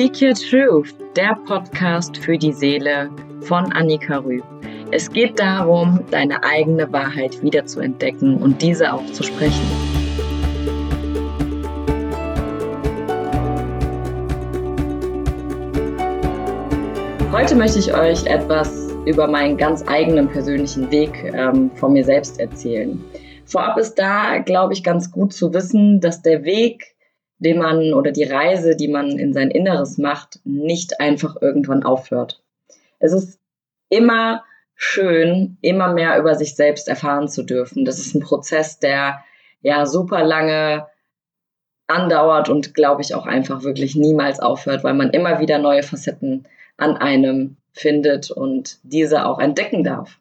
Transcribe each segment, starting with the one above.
Speak Your Truth, der Podcast für die Seele von Annika Rüb. Es geht darum, deine eigene Wahrheit wiederzuentdecken und diese auch zu sprechen. Heute möchte ich euch etwas über meinen ganz eigenen persönlichen Weg ähm, von mir selbst erzählen. Vorab ist da, glaube ich, ganz gut zu wissen, dass der Weg den man oder die Reise, die man in sein Inneres macht, nicht einfach irgendwann aufhört. Es ist immer schön, immer mehr über sich selbst erfahren zu dürfen. Das ist ein Prozess, der ja super lange andauert und glaube ich auch einfach wirklich niemals aufhört, weil man immer wieder neue Facetten an einem findet und diese auch entdecken darf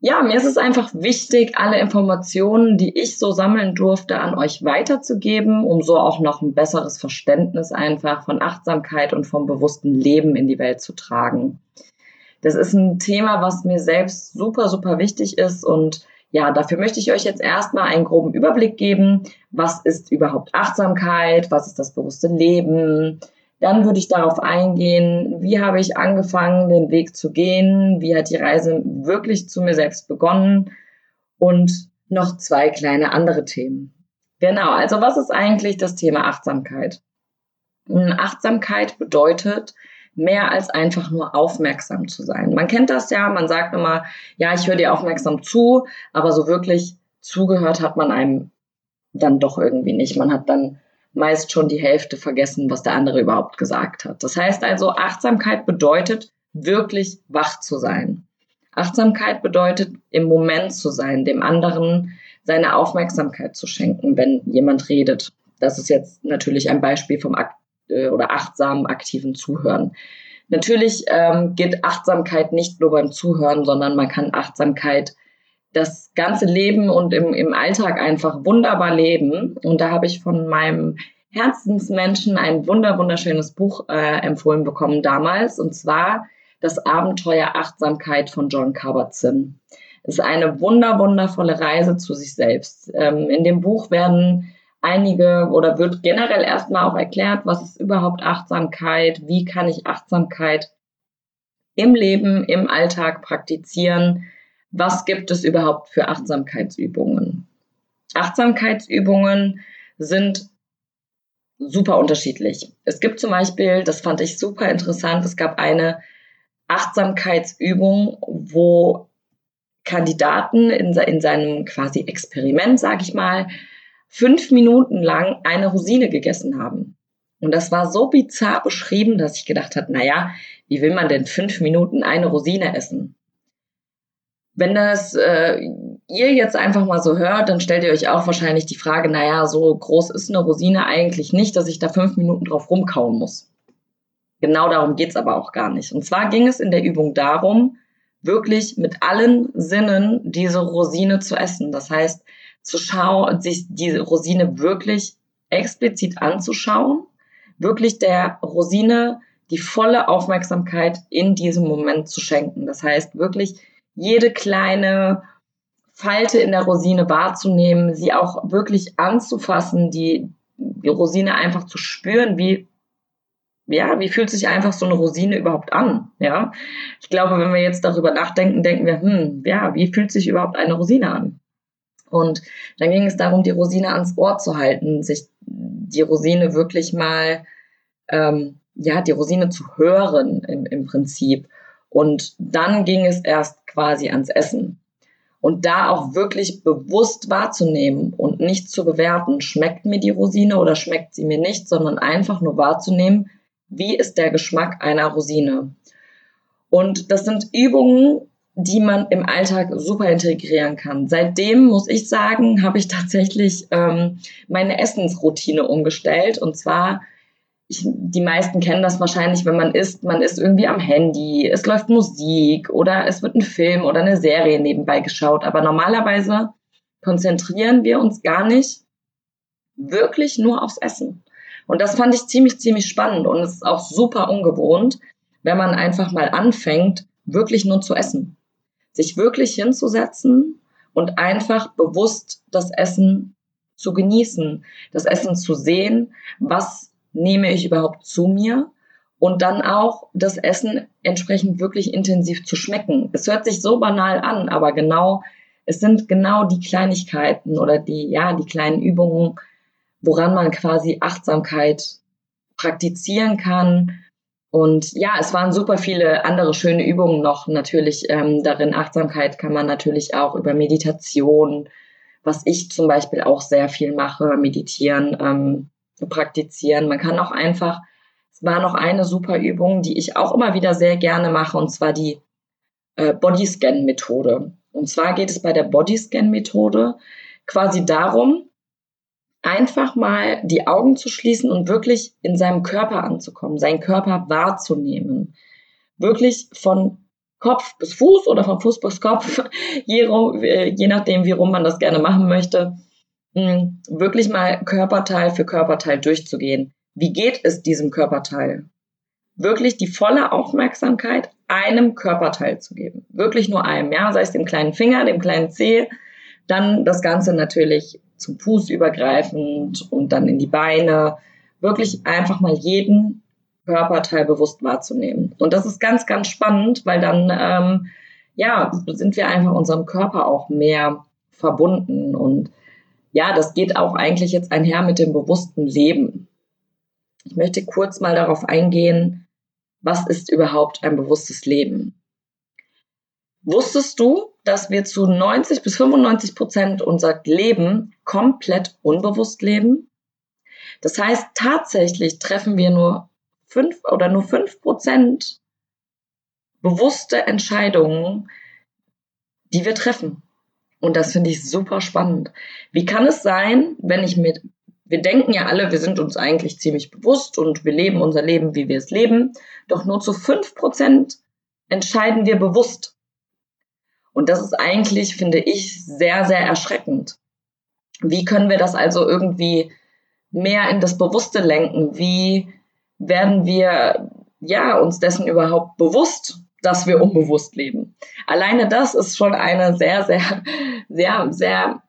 ja, mir ist es einfach wichtig, alle Informationen, die ich so sammeln durfte, an euch weiterzugeben, um so auch noch ein besseres Verständnis einfach von Achtsamkeit und vom bewussten Leben in die Welt zu tragen. Das ist ein Thema, was mir selbst super, super wichtig ist und ja, dafür möchte ich euch jetzt erstmal einen groben Überblick geben. Was ist überhaupt Achtsamkeit? Was ist das bewusste Leben? Dann würde ich darauf eingehen, wie habe ich angefangen, den Weg zu gehen, wie hat die Reise wirklich zu mir selbst begonnen und noch zwei kleine andere Themen. Genau, also was ist eigentlich das Thema Achtsamkeit? Achtsamkeit bedeutet, mehr als einfach nur aufmerksam zu sein. Man kennt das ja, man sagt immer, ja, ich höre dir aufmerksam zu, aber so wirklich zugehört hat man einem dann doch irgendwie nicht. Man hat dann meist schon die Hälfte vergessen, was der andere überhaupt gesagt hat. Das heißt also, Achtsamkeit bedeutet, wirklich wach zu sein. Achtsamkeit bedeutet, im Moment zu sein, dem anderen seine Aufmerksamkeit zu schenken, wenn jemand redet. Das ist jetzt natürlich ein Beispiel vom Akt äh, oder achtsamen, aktiven Zuhören. Natürlich ähm, geht Achtsamkeit nicht nur beim Zuhören, sondern man kann Achtsamkeit das ganze Leben und im, im Alltag einfach wunderbar leben. Und da habe ich von meinem Herzensmenschen ein wunder, wunderschönes Buch äh, empfohlen bekommen damals. Und zwar Das Abenteuer Achtsamkeit von John Kabat-Zinn. Es ist eine wunder, wundervolle Reise zu sich selbst. Ähm, in dem Buch werden einige oder wird generell erstmal auch erklärt, was ist überhaupt Achtsamkeit, wie kann ich Achtsamkeit im Leben, im Alltag praktizieren, was gibt es überhaupt für Achtsamkeitsübungen? Achtsamkeitsübungen sind super unterschiedlich. Es gibt zum Beispiel, das fand ich super interessant, es gab eine Achtsamkeitsübung, wo Kandidaten in, in seinem quasi Experiment, sage ich mal, fünf Minuten lang eine Rosine gegessen haben. Und das war so bizarr beschrieben, dass ich gedacht habe, naja, wie will man denn fünf Minuten eine Rosine essen? Wenn das äh, ihr jetzt einfach mal so hört, dann stellt ihr euch auch wahrscheinlich die Frage, naja, so groß ist eine Rosine eigentlich nicht, dass ich da fünf Minuten drauf rumkauen muss. Genau darum geht's aber auch gar nicht. Und zwar ging es in der Übung darum, wirklich mit allen Sinnen diese Rosine zu essen. Das heißt, zu schauen, sich diese Rosine wirklich explizit anzuschauen, wirklich der Rosine die volle Aufmerksamkeit in diesem Moment zu schenken. Das heißt, wirklich jede kleine Falte in der Rosine wahrzunehmen, sie auch wirklich anzufassen, die, die Rosine einfach zu spüren, wie ja, wie fühlt sich einfach so eine Rosine überhaupt an? Ja, ich glaube, wenn wir jetzt darüber nachdenken, denken wir, hm, ja, wie fühlt sich überhaupt eine Rosine an? Und dann ging es darum, die Rosine ans Ohr zu halten, sich die Rosine wirklich mal, ähm, ja, die Rosine zu hören im, im Prinzip. Und dann ging es erst quasi ans Essen. Und da auch wirklich bewusst wahrzunehmen und nicht zu bewerten, schmeckt mir die Rosine oder schmeckt sie mir nicht, sondern einfach nur wahrzunehmen, wie ist der Geschmack einer Rosine. Und das sind Übungen, die man im Alltag super integrieren kann. Seitdem muss ich sagen, habe ich tatsächlich ähm, meine Essensroutine umgestellt. Und zwar ich, die meisten kennen das wahrscheinlich, wenn man isst, man ist irgendwie am Handy, es läuft Musik oder es wird ein Film oder eine Serie nebenbei geschaut. Aber normalerweise konzentrieren wir uns gar nicht wirklich nur aufs Essen. Und das fand ich ziemlich, ziemlich spannend und es ist auch super ungewohnt, wenn man einfach mal anfängt, wirklich nur zu essen. Sich wirklich hinzusetzen und einfach bewusst das Essen zu genießen, das Essen zu sehen, was nehme ich überhaupt zu mir? Und dann auch das Essen entsprechend wirklich intensiv zu schmecken. Es hört sich so banal an, aber genau, es sind genau die Kleinigkeiten oder die, ja, die kleinen Übungen, woran man quasi Achtsamkeit praktizieren kann. Und ja, es waren super viele andere schöne Übungen noch natürlich ähm, darin. Achtsamkeit kann man natürlich auch über Meditation, was ich zum Beispiel auch sehr viel mache, meditieren, ähm, praktizieren. Man kann auch einfach, es war noch eine super Übung, die ich auch immer wieder sehr gerne mache, und zwar die äh, Bodyscan-Methode. Und zwar geht es bei der Bodyscan-Methode quasi darum, einfach mal die Augen zu schließen und wirklich in seinem Körper anzukommen, seinen Körper wahrzunehmen. Wirklich von Kopf bis Fuß oder von Fuß bis Kopf, je, äh, je nachdem, wie rum man das gerne machen möchte, wirklich mal Körperteil für Körperteil durchzugehen. Wie geht es diesem Körperteil? Wirklich die volle Aufmerksamkeit einem Körperteil zu geben. Wirklich nur einem, ja, sei es dem kleinen Finger, dem kleinen Zeh, dann das Ganze natürlich zum Fuß übergreifend und dann in die Beine. Wirklich einfach mal jeden Körperteil bewusst wahrzunehmen. Und das ist ganz, ganz spannend, weil dann, ähm, ja, sind wir einfach unserem Körper auch mehr verbunden. Und ja, das geht auch eigentlich jetzt einher mit dem bewussten Leben. Ich möchte kurz mal darauf eingehen, was ist überhaupt ein bewusstes Leben? Wusstest du, dass wir zu 90 bis 95 Prozent unser Leben komplett unbewusst leben? Das heißt, tatsächlich treffen wir nur fünf oder nur fünf Prozent bewusste Entscheidungen, die wir treffen. Und das finde ich super spannend. Wie kann es sein, wenn ich mit, wir denken ja alle, wir sind uns eigentlich ziemlich bewusst und wir leben unser Leben, wie wir es leben, doch nur zu fünf Prozent entscheiden wir bewusst. Und das ist eigentlich, finde ich, sehr, sehr erschreckend. Wie können wir das also irgendwie mehr in das Bewusste lenken? Wie werden wir ja uns dessen überhaupt bewusst, dass wir unbewusst leben. Alleine das ist schon eine sehr, sehr, sehr, sehr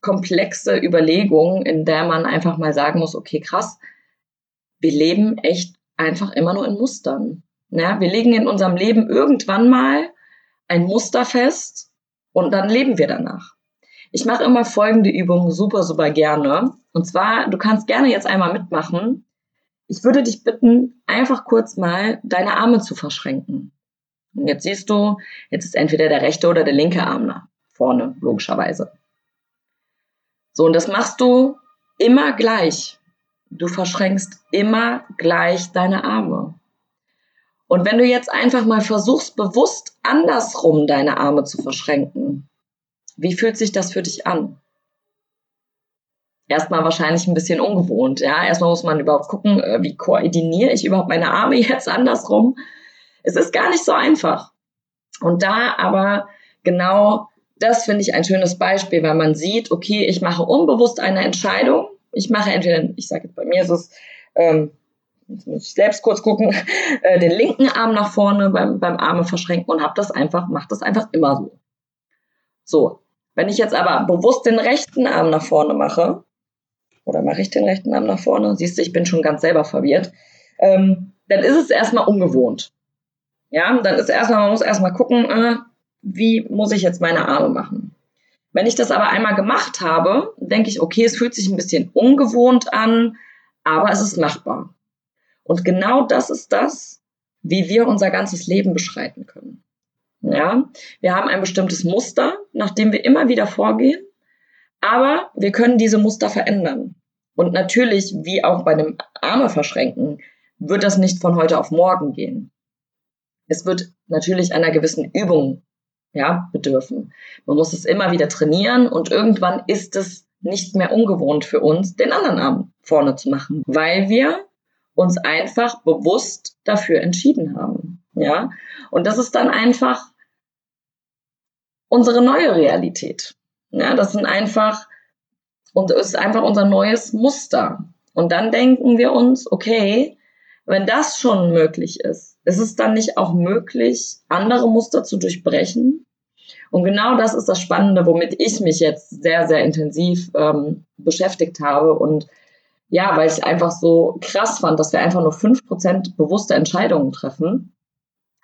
komplexe Überlegung, in der man einfach mal sagen muss, okay, krass, wir leben echt einfach immer nur in Mustern. Ja, wir legen in unserem Leben irgendwann mal ein Muster fest und dann leben wir danach. Ich mache immer folgende Übung super, super gerne. Und zwar, du kannst gerne jetzt einmal mitmachen. Ich würde dich bitten, einfach kurz mal deine Arme zu verschränken. Und jetzt siehst du, jetzt ist entweder der rechte oder der linke Arm nach vorne, logischerweise. So, und das machst du immer gleich. Du verschränkst immer gleich deine Arme. Und wenn du jetzt einfach mal versuchst, bewusst andersrum deine Arme zu verschränken, wie fühlt sich das für dich an? erstmal wahrscheinlich ein bisschen ungewohnt. Ja, erstmal muss man überhaupt gucken, äh, wie koordiniere ich überhaupt meine Arme jetzt andersrum. Es ist gar nicht so einfach. Und da aber genau das finde ich ein schönes Beispiel, weil man sieht, okay, ich mache unbewusst eine Entscheidung. Ich mache entweder, ich sage jetzt bei mir ist es, ähm, jetzt muss ich selbst kurz gucken, äh, den linken Arm nach vorne beim, beim Arme verschränken und habe das einfach, mache das einfach immer so. So, wenn ich jetzt aber bewusst den rechten Arm nach vorne mache, oder mache ich den rechten Arm nach vorne? Siehst du, ich bin schon ganz selber verwirrt. Ähm, dann ist es erstmal ungewohnt. Ja, dann ist erstmal, man muss erstmal gucken, äh, wie muss ich jetzt meine Arme machen. Wenn ich das aber einmal gemacht habe, denke ich, okay, es fühlt sich ein bisschen ungewohnt an, aber es ist machbar. Und genau das ist das, wie wir unser ganzes Leben beschreiten können. Ja, wir haben ein bestimmtes Muster, nach dem wir immer wieder vorgehen, aber wir können diese Muster verändern. Und natürlich, wie auch bei dem Arme verschränken, wird das nicht von heute auf morgen gehen. Es wird natürlich einer gewissen Übung ja, bedürfen. Man muss es immer wieder trainieren und irgendwann ist es nicht mehr ungewohnt für uns, den anderen Arm vorne zu machen, weil wir uns einfach bewusst dafür entschieden haben. Ja, und das ist dann einfach unsere neue Realität. Ja, das sind einfach und ist einfach unser neues Muster. Und dann denken wir uns, okay, wenn das schon möglich ist, ist es dann nicht auch möglich, andere Muster zu durchbrechen? Und genau das ist das Spannende, womit ich mich jetzt sehr, sehr intensiv ähm, beschäftigt habe. Und ja, weil ich einfach so krass fand, dass wir einfach nur fünf Prozent bewusste Entscheidungen treffen.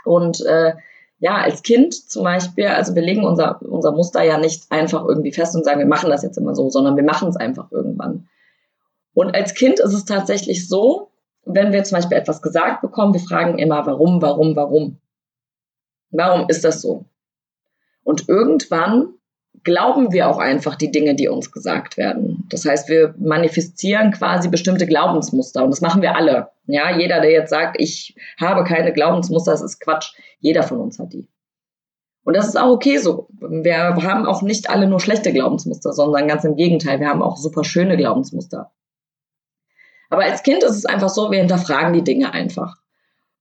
Und äh, ja, als Kind zum Beispiel, also wir legen unser, unser Muster ja nicht einfach irgendwie fest und sagen, wir machen das jetzt immer so, sondern wir machen es einfach irgendwann. Und als Kind ist es tatsächlich so, wenn wir zum Beispiel etwas gesagt bekommen, wir fragen immer, warum, warum, warum. Warum ist das so? Und irgendwann glauben wir auch einfach die Dinge, die uns gesagt werden. Das heißt, wir manifestieren quasi bestimmte Glaubensmuster und das machen wir alle. Ja, jeder, der jetzt sagt, ich habe keine Glaubensmuster, das ist Quatsch. Jeder von uns hat die. Und das ist auch okay so. Wir haben auch nicht alle nur schlechte Glaubensmuster, sondern ganz im Gegenteil, wir haben auch super schöne Glaubensmuster. Aber als Kind ist es einfach so, wir hinterfragen die Dinge einfach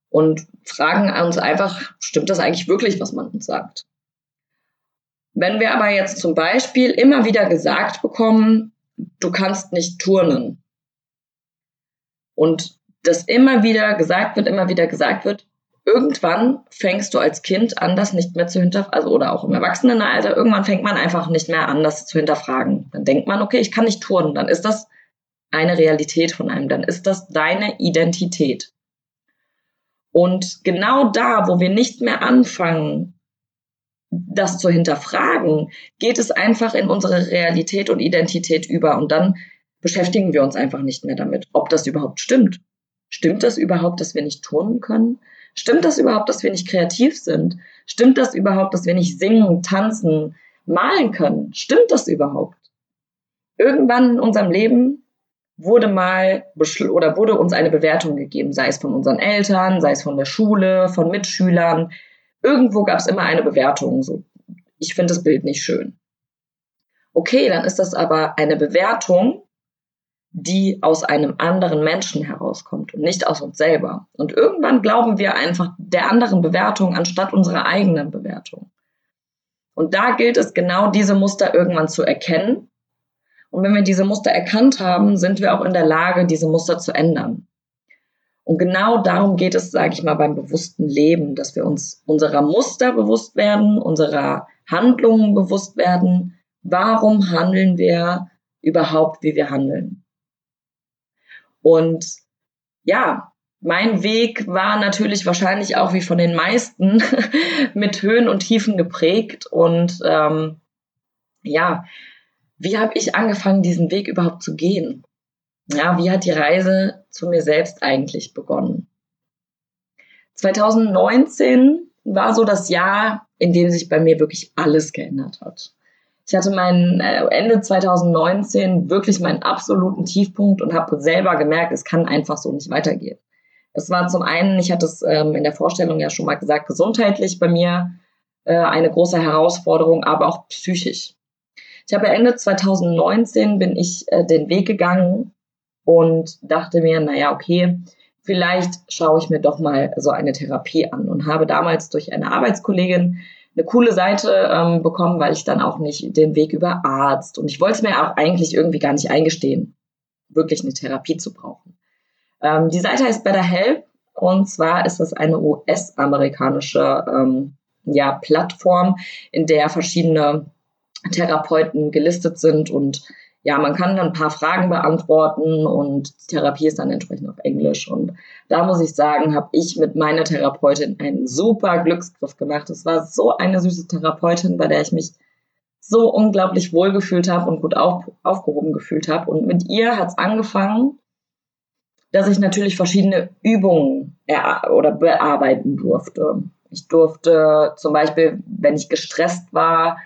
und fragen uns einfach, stimmt das eigentlich wirklich, was man uns sagt? Wenn wir aber jetzt zum Beispiel immer wieder gesagt bekommen, du kannst nicht turnen und das immer wieder gesagt wird, immer wieder gesagt wird, irgendwann fängst du als Kind an, das nicht mehr zu hinterfragen, also oder auch im Erwachsenenalter, irgendwann fängt man einfach nicht mehr an, das zu hinterfragen. Dann denkt man, okay, ich kann nicht turnen, dann ist das eine Realität von einem, dann ist das deine Identität. Und genau da, wo wir nicht mehr anfangen, das zu hinterfragen, geht es einfach in unsere Realität und Identität über und dann beschäftigen wir uns einfach nicht mehr damit, ob das überhaupt stimmt. Stimmt das überhaupt, dass wir nicht turnen können? Stimmt das überhaupt, dass wir nicht kreativ sind? Stimmt das überhaupt, dass wir nicht singen, tanzen, malen können? Stimmt das überhaupt? Irgendwann in unserem Leben wurde mal oder wurde uns eine Bewertung gegeben, sei es von unseren Eltern, sei es von der Schule, von Mitschülern, Irgendwo gab es immer eine Bewertung. So, ich finde das Bild nicht schön. Okay, dann ist das aber eine Bewertung, die aus einem anderen Menschen herauskommt und nicht aus uns selber. Und irgendwann glauben wir einfach der anderen Bewertung anstatt unserer eigenen Bewertung. Und da gilt es genau diese Muster irgendwann zu erkennen. Und wenn wir diese Muster erkannt haben, sind wir auch in der Lage, diese Muster zu ändern. Und genau darum geht es, sage ich mal, beim bewussten Leben, dass wir uns unserer Muster bewusst werden, unserer Handlungen bewusst werden. Warum handeln wir überhaupt, wie wir handeln? Und ja, mein Weg war natürlich wahrscheinlich auch wie von den meisten mit Höhen und Tiefen geprägt. Und ähm, ja, wie habe ich angefangen, diesen Weg überhaupt zu gehen? ja, wie hat die Reise zu mir selbst eigentlich begonnen? 2019 war so das Jahr, in dem sich bei mir wirklich alles geändert hat. Ich hatte mein äh, Ende 2019 wirklich meinen absoluten Tiefpunkt und habe selber gemerkt, es kann einfach so nicht weitergehen. Es war zum einen, ich hatte es ähm, in der Vorstellung ja schon mal gesagt, gesundheitlich bei mir äh, eine große Herausforderung, aber auch psychisch. Ich habe Ende 2019 bin ich äh, den Weg gegangen, und dachte mir, naja, okay, vielleicht schaue ich mir doch mal so eine Therapie an und habe damals durch eine Arbeitskollegin eine coole Seite ähm, bekommen, weil ich dann auch nicht den Weg über Arzt und ich wollte es mir auch eigentlich irgendwie gar nicht eingestehen, wirklich eine Therapie zu brauchen. Ähm, die Seite heißt BetterHelp und zwar ist das eine US-amerikanische ähm, ja, Plattform, in der verschiedene Therapeuten gelistet sind und ja, man kann dann ein paar Fragen beantworten und die Therapie ist dann entsprechend auf Englisch. Und da muss ich sagen, habe ich mit meiner Therapeutin einen super Glücksgriff gemacht. Es war so eine süße Therapeutin, bei der ich mich so unglaublich wohl gefühlt habe und gut auf, aufgehoben gefühlt habe. Und mit ihr hat es angefangen, dass ich natürlich verschiedene Übungen oder bearbeiten durfte. Ich durfte zum Beispiel, wenn ich gestresst war,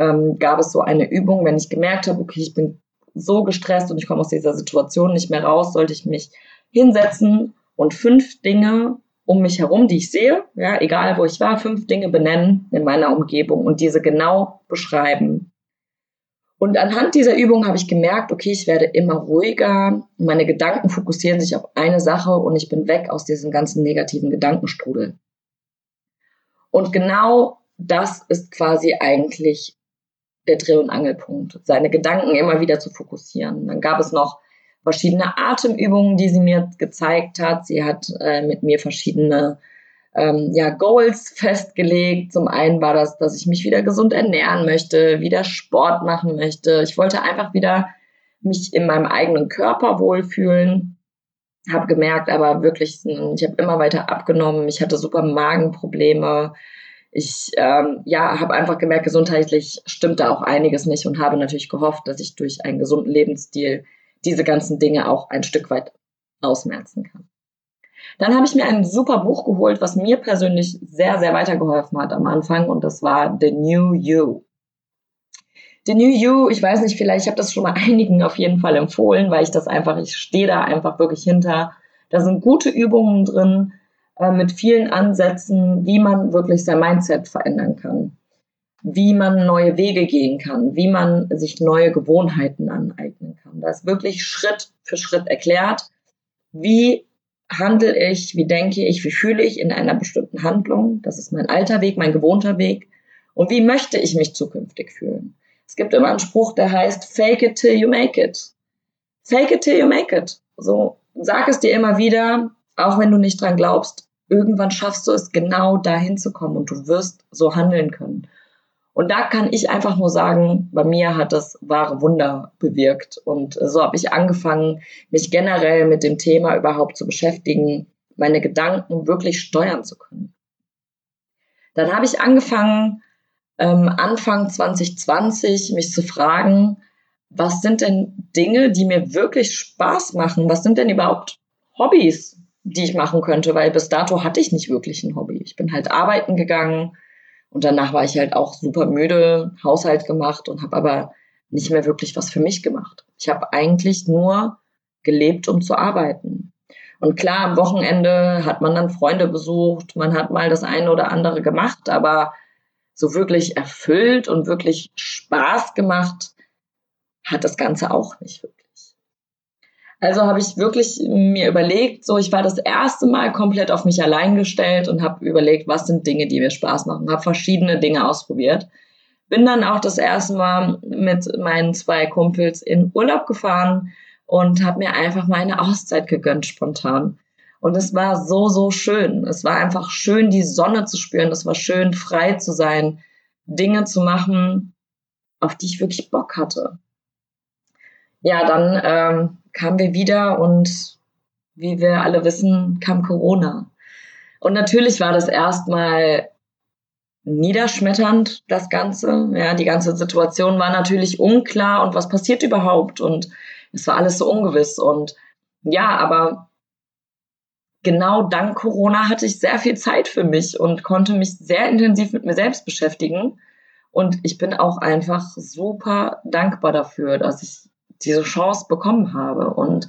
ähm, gab es so eine Übung, wenn ich gemerkt habe, okay, ich bin so gestresst und ich komme aus dieser Situation nicht mehr raus, sollte ich mich hinsetzen und fünf Dinge um mich herum, die ich sehe, ja, egal wo ich war, fünf Dinge benennen in meiner Umgebung und diese genau beschreiben. Und anhand dieser Übung habe ich gemerkt, okay, ich werde immer ruhiger, meine Gedanken fokussieren sich auf eine Sache und ich bin weg aus diesem ganzen negativen Gedankenstrudel. Und genau das ist quasi eigentlich der Dreh- und Angelpunkt, seine Gedanken immer wieder zu fokussieren. Dann gab es noch verschiedene Atemübungen, die sie mir gezeigt hat. Sie hat äh, mit mir verschiedene ähm, ja, Goals festgelegt. Zum einen war das, dass ich mich wieder gesund ernähren möchte, wieder Sport machen möchte. Ich wollte einfach wieder mich in meinem eigenen Körper wohlfühlen. Habe gemerkt, aber wirklich, ich habe immer weiter abgenommen. Ich hatte super Magenprobleme. Ich ähm, ja, habe einfach gemerkt, gesundheitlich stimmt da auch einiges nicht und habe natürlich gehofft, dass ich durch einen gesunden Lebensstil diese ganzen Dinge auch ein Stück weit ausmerzen kann. Dann habe ich mir ein super Buch geholt, was mir persönlich sehr, sehr weitergeholfen hat am Anfang und das war The New You. The New You, ich weiß nicht, vielleicht, ich habe das schon mal einigen auf jeden Fall empfohlen, weil ich das einfach, ich stehe da einfach wirklich hinter. Da sind gute Übungen drin äh, mit vielen Ansätzen, wie man wirklich sein Mindset verändern kann, wie man neue Wege gehen kann, wie man sich neue Gewohnheiten aneignen kann. Da ist wirklich Schritt für Schritt erklärt, wie handle ich, wie denke ich, wie fühle ich in einer bestimmten Handlung. Das ist mein alter Weg, mein gewohnter Weg. Und wie möchte ich mich zukünftig fühlen? Es gibt immer einen Spruch, der heißt, fake it till you make it. Fake it till you make it. So, sag es dir immer wieder, auch wenn du nicht dran glaubst. Irgendwann schaffst du es, genau dahin zu kommen und du wirst so handeln können. Und da kann ich einfach nur sagen, bei mir hat das wahre Wunder bewirkt. Und so habe ich angefangen, mich generell mit dem Thema überhaupt zu beschäftigen, meine Gedanken wirklich steuern zu können. Dann habe ich angefangen, ähm, Anfang 2020 mich zu fragen, was sind denn Dinge, die mir wirklich Spaß machen? Was sind denn überhaupt Hobbys, die ich machen könnte? Weil bis dato hatte ich nicht wirklich ein Hobby. Ich bin halt arbeiten gegangen, und danach war ich halt auch super müde, Haushalt gemacht und habe aber nicht mehr wirklich was für mich gemacht. Ich habe eigentlich nur gelebt, um zu arbeiten. Und klar, am Wochenende hat man dann Freunde besucht, man hat mal das eine oder andere gemacht, aber so wirklich erfüllt und wirklich Spaß gemacht hat das Ganze auch nicht wirklich. Also habe ich wirklich mir überlegt, so ich war das erste Mal komplett auf mich allein gestellt und habe überlegt, was sind Dinge, die mir Spaß machen, habe verschiedene Dinge ausprobiert. Bin dann auch das erste Mal mit meinen zwei Kumpels in Urlaub gefahren und habe mir einfach meine Auszeit gegönnt spontan. Und es war so, so schön. Es war einfach schön, die Sonne zu spüren. Es war schön, frei zu sein, Dinge zu machen, auf die ich wirklich Bock hatte. Ja, dann ähm, kamen wir wieder und wie wir alle wissen, kam Corona. Und natürlich war das erstmal niederschmetternd, das Ganze. Ja, die ganze Situation war natürlich unklar und was passiert überhaupt und es war alles so ungewiss und ja, aber genau dank Corona hatte ich sehr viel Zeit für mich und konnte mich sehr intensiv mit mir selbst beschäftigen und ich bin auch einfach super dankbar dafür, dass ich diese Chance bekommen habe. Und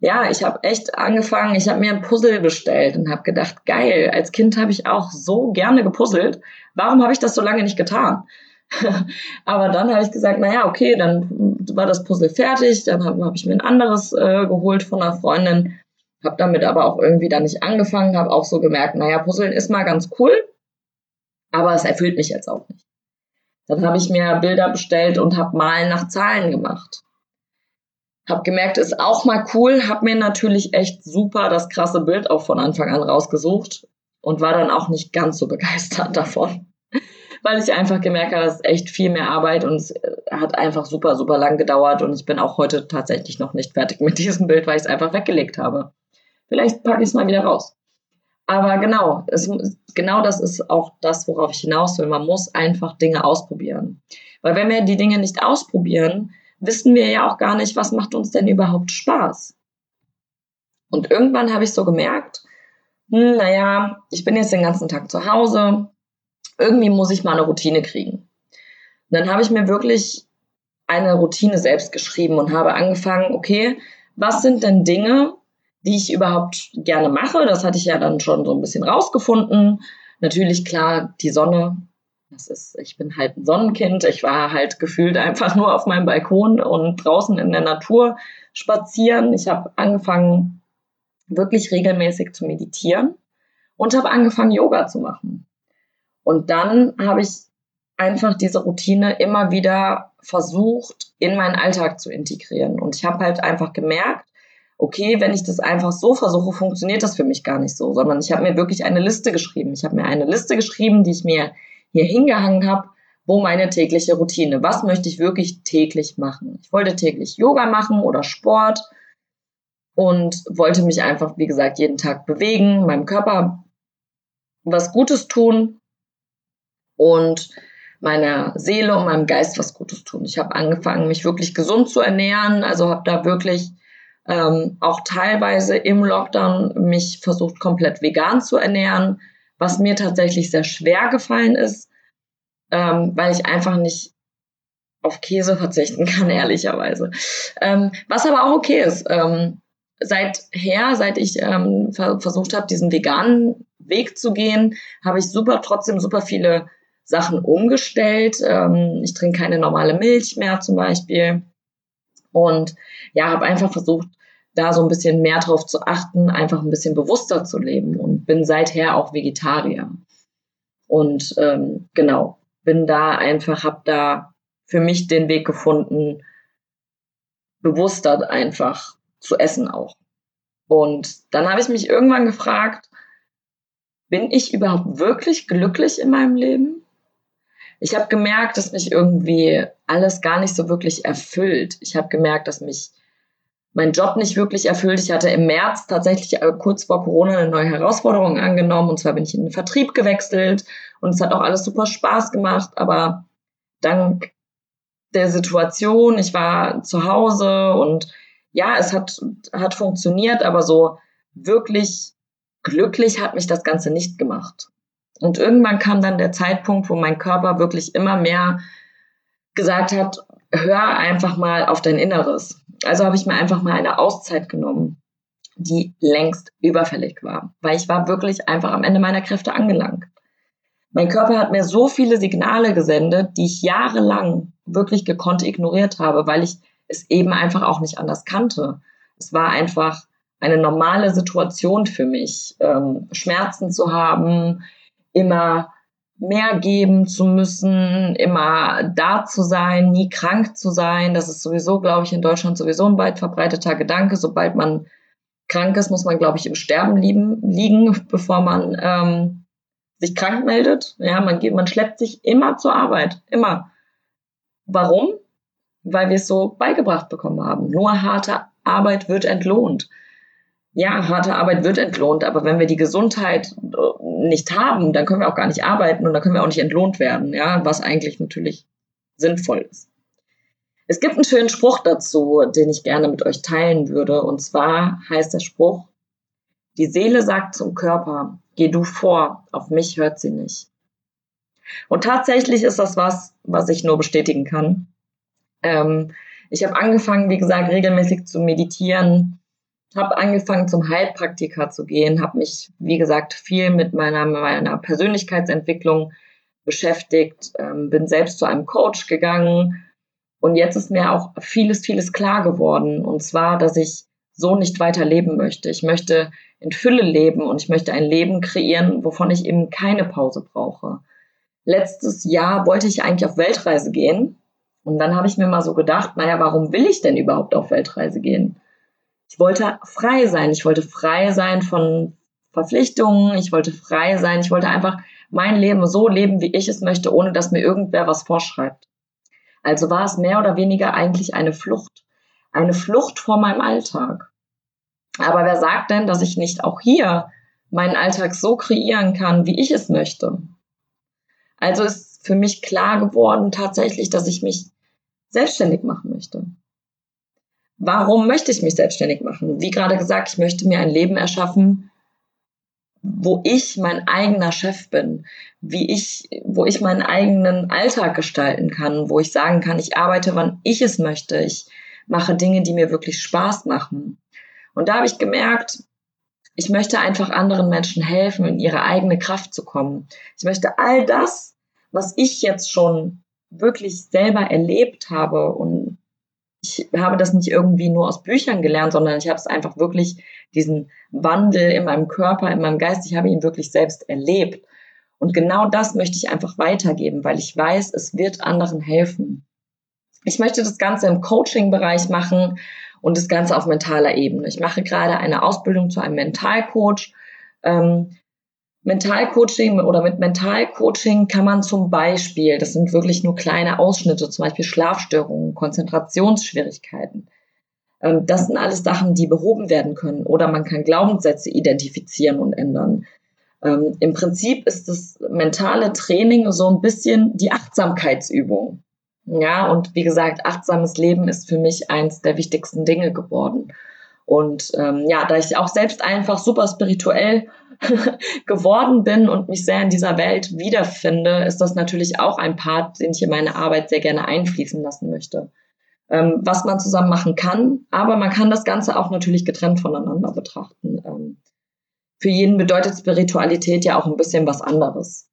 ja, ich habe echt angefangen, ich habe mir ein Puzzle bestellt und habe gedacht, geil, als Kind habe ich auch so gerne gepuzzelt. Warum habe ich das so lange nicht getan? aber dann habe ich gesagt, naja, okay, dann war das Puzzle fertig, dann habe hab ich mir ein anderes äh, geholt von einer Freundin, habe damit aber auch irgendwie dann nicht angefangen, habe auch so gemerkt, naja, Puzzeln ist mal ganz cool, aber es erfüllt mich jetzt auch nicht. Dann habe ich mir Bilder bestellt und habe Malen nach Zahlen gemacht. Hab gemerkt, ist auch mal cool. Hab mir natürlich echt super das krasse Bild auch von Anfang an rausgesucht und war dann auch nicht ganz so begeistert davon. Weil ich einfach gemerkt habe, es ist echt viel mehr Arbeit und es äh, hat einfach super, super lang gedauert und ich bin auch heute tatsächlich noch nicht fertig mit diesem Bild, weil ich es einfach weggelegt habe. Vielleicht packe ich es mal wieder raus. Aber genau, es, genau das ist auch das, worauf ich hinaus will. Man muss einfach Dinge ausprobieren. Weil wenn wir die Dinge nicht ausprobieren, wissen wir ja auch gar nicht, was macht uns denn überhaupt Spaß. Und irgendwann habe ich so gemerkt, hm, naja, ich bin jetzt den ganzen Tag zu Hause, irgendwie muss ich mal eine Routine kriegen. Und dann habe ich mir wirklich eine Routine selbst geschrieben und habe angefangen, okay, was sind denn Dinge, die ich überhaupt gerne mache? Das hatte ich ja dann schon so ein bisschen rausgefunden. Natürlich klar, die Sonne das ist, ich bin halt ein Sonnenkind. Ich war halt gefühlt einfach nur auf meinem Balkon und draußen in der Natur spazieren. Ich habe angefangen, wirklich regelmäßig zu meditieren und habe angefangen, Yoga zu machen. Und dann habe ich einfach diese Routine immer wieder versucht, in meinen Alltag zu integrieren. Und ich habe halt einfach gemerkt, okay, wenn ich das einfach so versuche, funktioniert das für mich gar nicht so, sondern ich habe mir wirklich eine Liste geschrieben. Ich habe mir eine Liste geschrieben, die ich mir hier hingehangen habe, wo meine tägliche Routine, was möchte ich wirklich täglich machen. Ich wollte täglich Yoga machen oder Sport und wollte mich einfach, wie gesagt, jeden Tag bewegen, meinem Körper was Gutes tun und meiner Seele und meinem Geist was Gutes tun. Ich habe angefangen, mich wirklich gesund zu ernähren, also habe da wirklich ähm, auch teilweise im Lockdown mich versucht, komplett vegan zu ernähren, was mir tatsächlich sehr schwer gefallen ist, ähm, weil ich einfach nicht auf Käse verzichten kann, ehrlicherweise. Ähm, was aber auch okay ist. Ähm, seither, seit ich ähm, ver versucht habe, diesen veganen Weg zu gehen, habe ich super trotzdem super viele Sachen umgestellt. Ähm, ich trinke keine normale Milch mehr zum Beispiel. Und ja, habe einfach versucht, da so ein bisschen mehr drauf zu achten, einfach ein bisschen bewusster zu leben und bin seither auch Vegetarier. Und ähm, genau, bin da einfach, habe da für mich den Weg gefunden, bewusster einfach zu essen auch. Und dann habe ich mich irgendwann gefragt, bin ich überhaupt wirklich glücklich in meinem Leben? Ich habe gemerkt, dass mich irgendwie alles gar nicht so wirklich erfüllt. Ich habe gemerkt, dass mich mein Job nicht wirklich erfüllt. Ich hatte im März tatsächlich äh, kurz vor Corona eine neue Herausforderung angenommen. Und zwar bin ich in den Vertrieb gewechselt und es hat auch alles super Spaß gemacht. Aber dank der Situation, ich war zu Hause und ja, es hat, hat funktioniert, aber so wirklich glücklich hat mich das Ganze nicht gemacht. Und irgendwann kam dann der Zeitpunkt, wo mein Körper wirklich immer mehr gesagt hat, hör einfach mal auf dein Inneres. Also habe ich mir einfach mal eine Auszeit genommen, die längst überfällig war, weil ich war wirklich einfach am Ende meiner Kräfte angelangt. Mein Körper hat mir so viele Signale gesendet, die ich jahrelang wirklich gekonnt ignoriert habe, weil ich es eben einfach auch nicht anders kannte. Es war einfach eine normale Situation für mich, ähm, Schmerzen zu haben, immer mehr geben zu müssen, immer da zu sein, nie krank zu sein. Das ist sowieso, glaube ich, in Deutschland sowieso ein weit verbreiteter Gedanke. Sobald man krank ist, muss man, glaube ich, im Sterben lieben, liegen, bevor man ähm, sich krank meldet. Ja, man geht, man schleppt sich immer zur Arbeit, immer. Warum? Weil wir es so beigebracht bekommen haben. Nur harte Arbeit wird entlohnt ja, harte Arbeit wird entlohnt, aber wenn wir die Gesundheit äh, nicht haben, dann können wir auch gar nicht arbeiten und dann können wir auch nicht entlohnt werden, ja, was eigentlich natürlich sinnvoll ist. Es gibt einen schönen Spruch dazu, den ich gerne mit euch teilen würde, und zwar heißt der Spruch, die Seele sagt zum Körper, geh du vor, auf mich hört sie nicht. Und tatsächlich ist das was, was ich nur bestätigen kann. Ähm, ich habe angefangen, wie gesagt, regelmäßig zu meditieren, habe angefangen zum Heilpraktiker zu gehen, habe mich, wie gesagt, viel mit meiner, meiner Persönlichkeitsentwicklung beschäftigt, ähm, bin selbst zu einem Coach gegangen und jetzt ist mir auch vieles, vieles klar geworden und zwar, dass ich so nicht weiter leben möchte. Ich möchte in Fülle leben und ich möchte ein Leben kreieren, wovon ich eben keine Pause brauche. Letztes Jahr wollte ich eigentlich auf Weltreise gehen und dann habe ich mir mal so gedacht, naja, warum will ich denn überhaupt auf Weltreise gehen? Ich wollte frei sein. Ich wollte frei sein von Verpflichtungen. Ich wollte frei sein. Ich wollte einfach mein Leben so leben, wie ich es möchte, ohne dass mir irgendwer was vorschreibt. Also war es mehr oder weniger eigentlich eine Flucht. Eine Flucht vor meinem Alltag. Aber wer sagt denn, dass ich nicht auch hier meinen Alltag so kreieren kann, wie ich es möchte? Also ist für mich klar geworden tatsächlich, dass ich mich selbstständig machen möchte. Warum möchte ich mich selbstständig machen? Wie gerade gesagt, ich möchte mir ein Leben erschaffen, wo ich mein eigener Chef bin, wie ich, wo ich meinen eigenen Alltag gestalten kann, wo ich sagen kann, ich arbeite, wann ich es möchte. Ich mache Dinge, die mir wirklich Spaß machen. Und da habe ich gemerkt, ich möchte einfach anderen Menschen helfen, in ihre eigene Kraft zu kommen. Ich möchte all das, was ich jetzt schon wirklich selber erlebt habe und ich habe das nicht irgendwie nur aus Büchern gelernt, sondern ich habe es einfach wirklich, diesen Wandel in meinem Körper, in meinem Geist, ich habe ihn wirklich selbst erlebt. Und genau das möchte ich einfach weitergeben, weil ich weiß, es wird anderen helfen. Ich möchte das Ganze im Coaching-Bereich machen und das Ganze auf mentaler Ebene. Ich mache gerade eine Ausbildung zu einem Mentalcoach. Ähm, Mentalcoaching oder mit Mentalcoaching kann man zum Beispiel, das sind wirklich nur kleine Ausschnitte, zum Beispiel Schlafstörungen, Konzentrationsschwierigkeiten. Ähm, das sind alles Sachen, die behoben werden können. Oder man kann Glaubenssätze identifizieren und ändern. Ähm, Im Prinzip ist das mentale Training so ein bisschen die Achtsamkeitsübung. Ja, und wie gesagt, achtsames Leben ist für mich eins der wichtigsten Dinge geworden. Und ähm, ja, da ich auch selbst einfach super spirituell geworden bin und mich sehr in dieser Welt wiederfinde, ist das natürlich auch ein Part, den ich in meine Arbeit sehr gerne einfließen lassen möchte. Ähm, was man zusammen machen kann, aber man kann das Ganze auch natürlich getrennt voneinander betrachten. Ähm, für jeden bedeutet Spiritualität ja auch ein bisschen was anderes.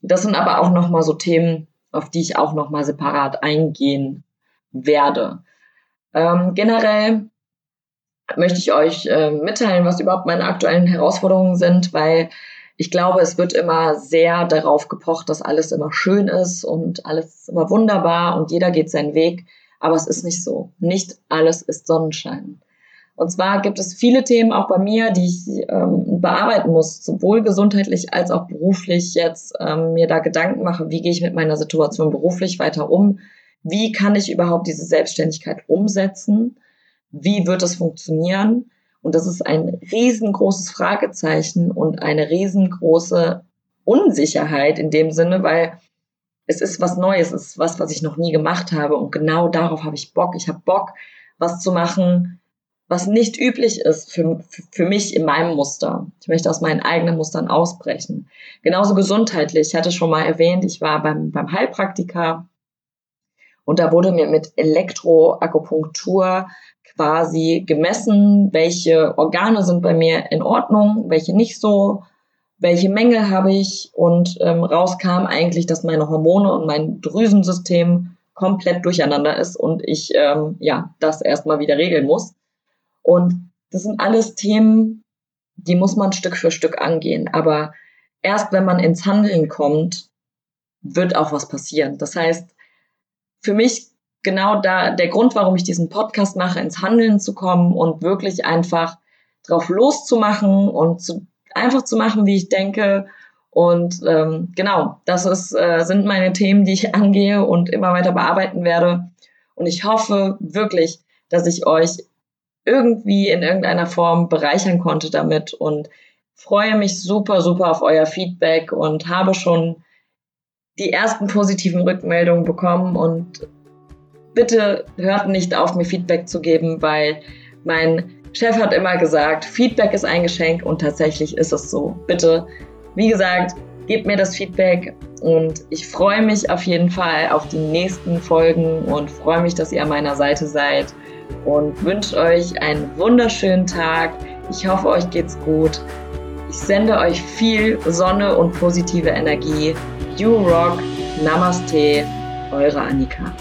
Das sind aber auch nochmal so Themen, auf die ich auch nochmal separat eingehen werde. Ähm, generell möchte ich euch äh, mitteilen, was überhaupt meine aktuellen Herausforderungen sind, weil ich glaube, es wird immer sehr darauf gepocht, dass alles immer schön ist und alles immer wunderbar und jeder geht seinen Weg. Aber es ist nicht so. Nicht alles ist Sonnenschein. Und zwar gibt es viele Themen auch bei mir, die ich ähm, bearbeiten muss, sowohl gesundheitlich als auch beruflich jetzt ähm, mir da Gedanken mache, wie gehe ich mit meiner Situation beruflich weiter um, wie kann ich überhaupt diese Selbstständigkeit umsetzen wie wird das funktionieren? Und das ist ein riesengroßes Fragezeichen und eine riesengroße Unsicherheit in dem Sinne, weil es ist was Neues, es ist was, was ich noch nie gemacht habe. Und genau darauf habe ich Bock. Ich habe Bock, was zu machen, was nicht üblich ist für, für mich in meinem Muster. Ich möchte aus meinen eigenen Mustern ausbrechen. Genauso gesundheitlich. Ich hatte schon mal erwähnt, ich war beim, beim Heilpraktiker und da wurde mir mit Elektroakupunktur quasi gemessen, welche Organe sind bei mir in Ordnung, welche nicht so, welche Mängel habe ich und ähm, rauskam eigentlich, dass meine Hormone und mein Drüsensystem komplett durcheinander ist und ich ähm, ja das erstmal wieder regeln muss. Und das sind alles Themen, die muss man Stück für Stück angehen. Aber erst wenn man ins Handeln kommt, wird auch was passieren. Das heißt, für mich genau da der Grund, warum ich diesen Podcast mache, ins Handeln zu kommen und wirklich einfach drauf loszumachen und zu, einfach zu machen, wie ich denke. Und ähm, genau, das ist, äh, sind meine Themen, die ich angehe und immer weiter bearbeiten werde. Und ich hoffe wirklich, dass ich euch irgendwie in irgendeiner Form bereichern konnte damit und freue mich super, super auf euer Feedback und habe schon die ersten positiven Rückmeldungen bekommen und bitte hört nicht auf, mir Feedback zu geben, weil mein Chef hat immer gesagt, Feedback ist ein Geschenk und tatsächlich ist es so. Bitte, wie gesagt, gebt mir das Feedback und ich freue mich auf jeden Fall auf die nächsten Folgen und freue mich, dass ihr an meiner Seite seid und wünsche euch einen wunderschönen Tag. Ich hoffe, euch geht's gut. Ich sende euch viel Sonne und positive Energie. You Rock. Namaste. Eure Annika.